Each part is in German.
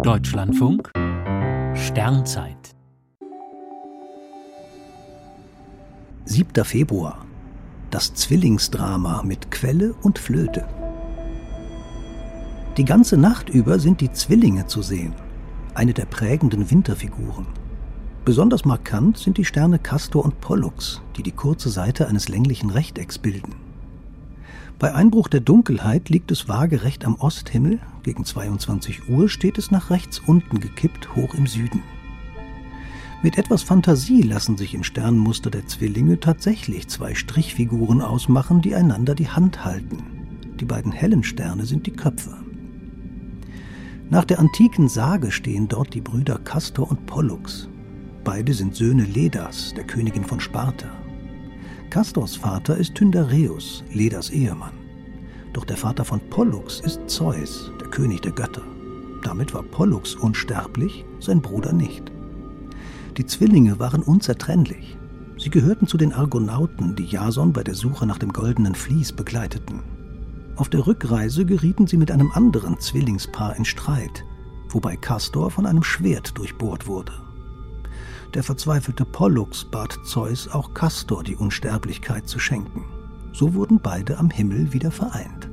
Deutschlandfunk Sternzeit 7. Februar. Das Zwillingsdrama mit Quelle und Flöte. Die ganze Nacht über sind die Zwillinge zu sehen, eine der prägenden Winterfiguren. Besonders markant sind die Sterne Castor und Pollux, die die kurze Seite eines länglichen Rechtecks bilden. Bei Einbruch der Dunkelheit liegt es waagerecht am Osthimmel, gegen 22 Uhr steht es nach rechts unten gekippt, hoch im Süden. Mit etwas Fantasie lassen sich im Sternmuster der Zwillinge tatsächlich zwei Strichfiguren ausmachen, die einander die Hand halten. Die beiden hellen Sterne sind die Köpfe. Nach der antiken Sage stehen dort die Brüder Castor und Pollux. Beide sind Söhne Ledas, der Königin von Sparta. Castors Vater ist Tyndareus, Ledas Ehemann. Doch der Vater von Pollux ist Zeus, der König der Götter. Damit war Pollux unsterblich, sein Bruder nicht. Die Zwillinge waren unzertrennlich. Sie gehörten zu den Argonauten, die Jason bei der Suche nach dem goldenen Vlies begleiteten. Auf der Rückreise gerieten sie mit einem anderen Zwillingspaar in Streit, wobei Castor von einem Schwert durchbohrt wurde. Der verzweifelte Pollux bat Zeus auch Castor die Unsterblichkeit zu schenken. So wurden beide am Himmel wieder vereint.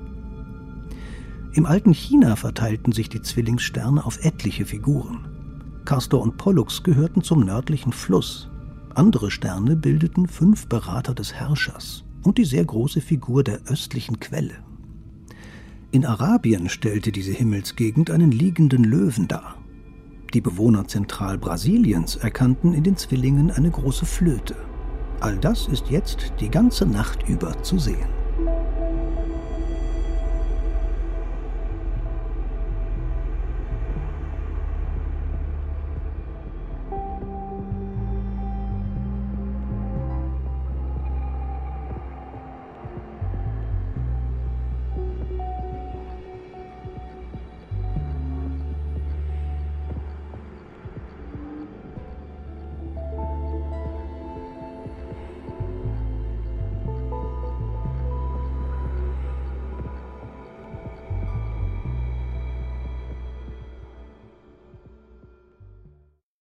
Im alten China verteilten sich die Zwillingssterne auf etliche Figuren. Castor und Pollux gehörten zum nördlichen Fluss. Andere Sterne bildeten fünf Berater des Herrschers und die sehr große Figur der östlichen Quelle. In Arabien stellte diese Himmelsgegend einen liegenden Löwen dar. Die Bewohner Zentralbrasiliens erkannten in den Zwillingen eine große Flöte. All das ist jetzt die ganze Nacht über zu sehen.